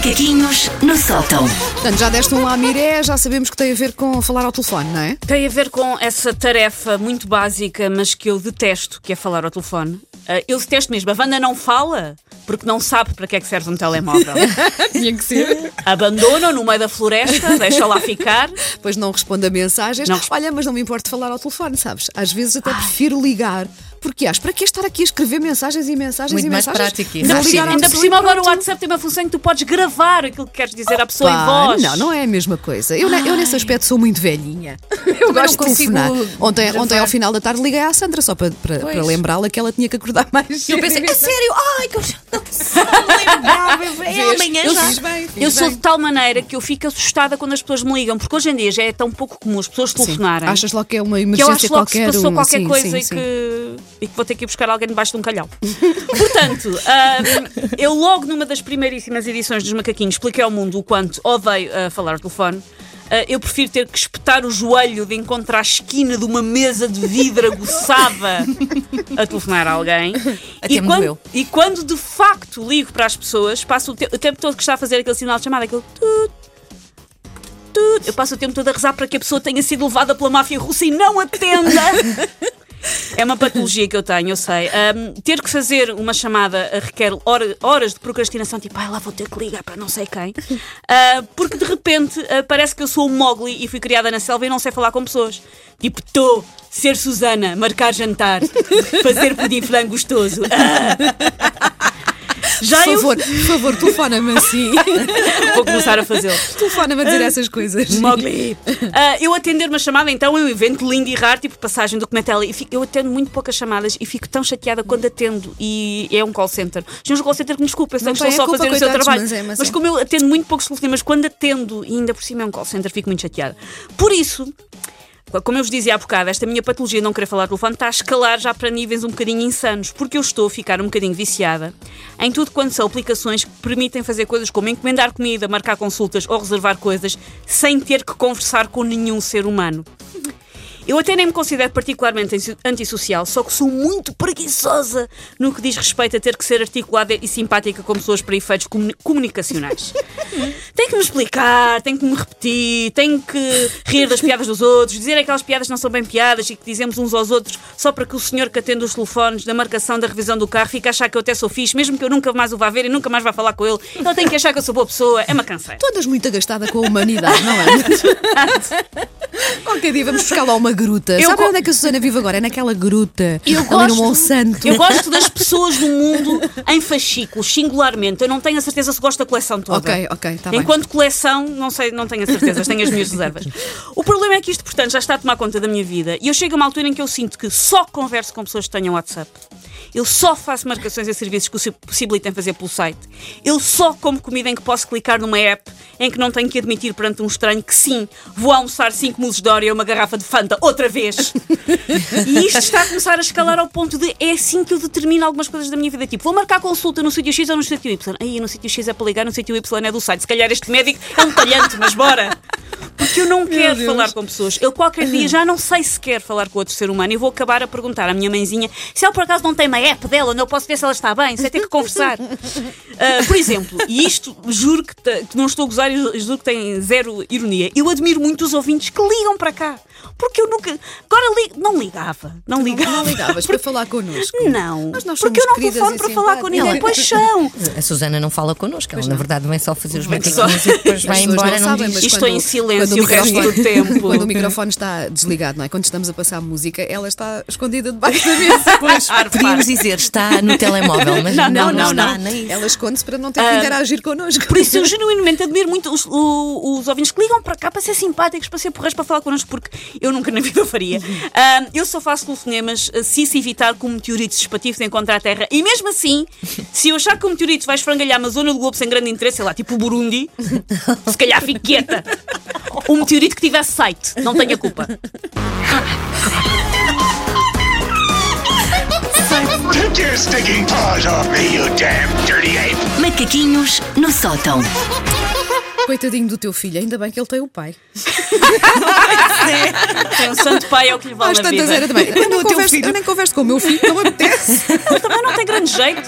Macaquinhos no sótão. Portanto, já deste um lá miré, já sabemos que tem a ver com falar ao telefone, não é? Tem a ver com essa tarefa muito básica, mas que eu detesto, que é falar ao telefone. Ah, eu detesto mesmo. A Wanda não fala porque não sabe para que é que serve um telemóvel. Tinha que ser. Abandona no meio da floresta, deixa lá ficar. Depois não responde a mensagens. Não. Olha, mas não me importa falar ao telefone, sabes? Às vezes até prefiro ligar. Porque acho, para que estar aqui a escrever mensagens e mensagens Muito e mais mensagens? prático isso. Faz ligar Ainda por cima, agora o. WhatsApp tem uma função em que tu podes gravar aquilo que queres dizer à pessoa Pá, em voz. Não, não é a mesma coisa. Eu, eu nesse aspecto sou muito velhinha. Eu gosto de telefonar. Ontem, gravar. ontem, ao final da tarde, liguei à Sandra só para, para, para lembrá-la que ela tinha que acordar mais. Eu pensei, a sério? Ai, que eu lembrava. É amanhã Eu, já. Fiz bem, fiz eu sou bem. de tal maneira que eu fico assustada quando as pessoas me ligam, porque hoje em dia já é tão pouco comum as pessoas Sim. telefonarem. Achas logo que é uma que eu emergência acho logo que se qualquer. passou um- qualquer sim, coisa sim, e, sim. que, e que vou ter que ir buscar alguém debaixo de um calhau. Portanto, ahm, eu logo numa das primeiríssimas edições dos Macaquinhos expliquei ao mundo o quanto odeio ah, falar ao telefone. Ah, eu prefiro ter que espetar o joelho de encontrar a esquina de uma mesa de vidro aguçada a telefonar a alguém. Até e, quando, e quando de facto ligo para as pessoas, passo o, te- o tempo todo que está a fazer aquele sinal de chamada, aquele tut, tut, eu passo o tempo todo a rezar para que a pessoa tenha sido levada pela máfia russa e não atenda. É uma patologia que eu tenho, eu sei. Ahm, ter que fazer uma chamada ah, requer hora- horas de procrastinação, tipo, ai lá vou ter que ligar para não sei quem. Ah, porque de repente ah, parece que eu sou um Mowgli e fui criada na selva e não sei falar com pessoas. Tipo, estou, ser Susana, marcar jantar, fazer pudim flango gostoso. Ah. Já Por eu favor, por favor, telefona-me assim. vou começar a fazê-lo. telefona-me a dizer essas coisas. Mogli. Ah, eu atender uma chamada, então, é um evento lindo e raro, tipo passagem do Cometela. E fico- eu atendo muito poucas chamadas e fico tão chateada quando atendo. E é um call center. Os um call center que me desculpa, eu sei Não que estou tem só a fazer o seu trabalho. mas é, mas é. como eu atendo muito poucos telefonemas, quando atendo, e ainda por cima é um call center, fico muito chateada. Por isso. Como eu vos dizia há bocado, esta minha patologia de não querer falar ao telefone está a escalar já para níveis um bocadinho insanos, porque eu estou a ficar um bocadinho viciada em tudo quanto são aplicações que permitem fazer coisas como encomendar comida, marcar consultas ou reservar coisas sem ter que conversar com nenhum ser humano. Eu até nem me considero particularmente anti- antissocial, só que sou muito preguiçosa no que diz respeito a ter que ser articulada e simpática com pessoas para efeitos comuni- comunicacionais. Tenho que me explicar, tenho que me repetir, tenho que rir das piadas dos outros, dizer aquelas piadas que não são bem piadas e que dizemos uns aos outros só para que o senhor que atende os telefones da marcação da revisão do carro fique a achar que eu até sou fixe, mesmo que eu nunca mais o vá ver e nunca mais vá falar com ele. Ele tem que achar que eu sou boa pessoa. É uma canseira. Tu andas muito agastada com a humanidade, não é? Qualquer dia vamos buscar lá uma gruta. Eu Sabe go- onde é que a Susana vive agora? É naquela gruta. Eu ali gosto, no Monsanto. eu gosto das pessoas do mundo em fascículos, singularmente. Eu não tenho a certeza se gosto da coleção toda. Ok, ok, tá bem. Enquanto coleção, não sei, não tenho a certeza, tenho as minhas reservas. O problema é que isto, portanto, já está a tomar conta da minha vida e eu chego a uma altura em que eu sinto que só converso com pessoas que tenham WhatsApp. Eu só faço marcações a serviços que se possibilitem fazer pelo site. Eu só como comida em que posso clicar numa app em que não tenho que admitir perante um estranho que sim, vou almoçar 5 mulos de Dória e uma garrafa de Fanta outra vez. E isto está a começar a escalar ao ponto de é assim que eu determino algumas coisas da minha vida. Tipo, vou marcar consulta no sítio X ou no sítio Y. Aí no sítio X é para ligar, no sítio Y é do site. Se calhar este médico é um talhante, mas bora! Porque eu não quero Deus. falar com pessoas. Eu qualquer dia já não sei se quero falar com outro ser humano e vou acabar a perguntar à minha mãezinha se ela por acaso não tem uma app dela, onde eu posso ver se ela está bem, se é ter que conversar. Ah, por exemplo, e isto juro que, que não estou a gozar e juro que tem zero ironia. Eu admiro muito os ouvintes que ligam para cá. Porque eu nunca. Agora li- não ligava. Não ligava. Não ligavas para falar connosco. Não. Mas nós porque somos eu não telefono para falar com ninguém. simpáticas. Pois são. A Susana não fala connosco, ela na verdade vem só fazer os Só. macaquinhos e depois vai embora, não não, sabem, diz. mas Estou quando- em silêncio o resto do tempo. Quando o microfone está desligado, não é? Quando estamos a passar música, ela está escondida debaixo da mesa. Pois, Podíamos dizer, está no telemóvel, mas não, não, não, não. isso. Ela esconde-se para não ter que interagir connosco. Por isso eu genuinamente admiro muito os, os ouvintes que ligam para cá para ser simpáticos, para ser porreiros, para falar connosco, porque eu nunca na vida o faria. Ah, eu só faço telefonemas ah, se se evitar que um meteorito se espatifre encontrar a Terra. E mesmo assim, se eu achar que o meteorito vai esfrangalhar uma zona do globo sem grande interesse, sei lá, tipo o Burundi, se calhar fique quieta. Um meteorito que tivesse site, não tenho a culpa. Take your stinking paws off me, you damn dirty ape! Macaquinhos no sótão. Coitadinho do teu filho, ainda bem que ele tem o pai. Tem um santo pai é o que lhe vale Às tantas vida. era também. Eu, O teu converso, filho. eu nem converso com o meu filho, não me apetece. Ele também não tem grande jeito.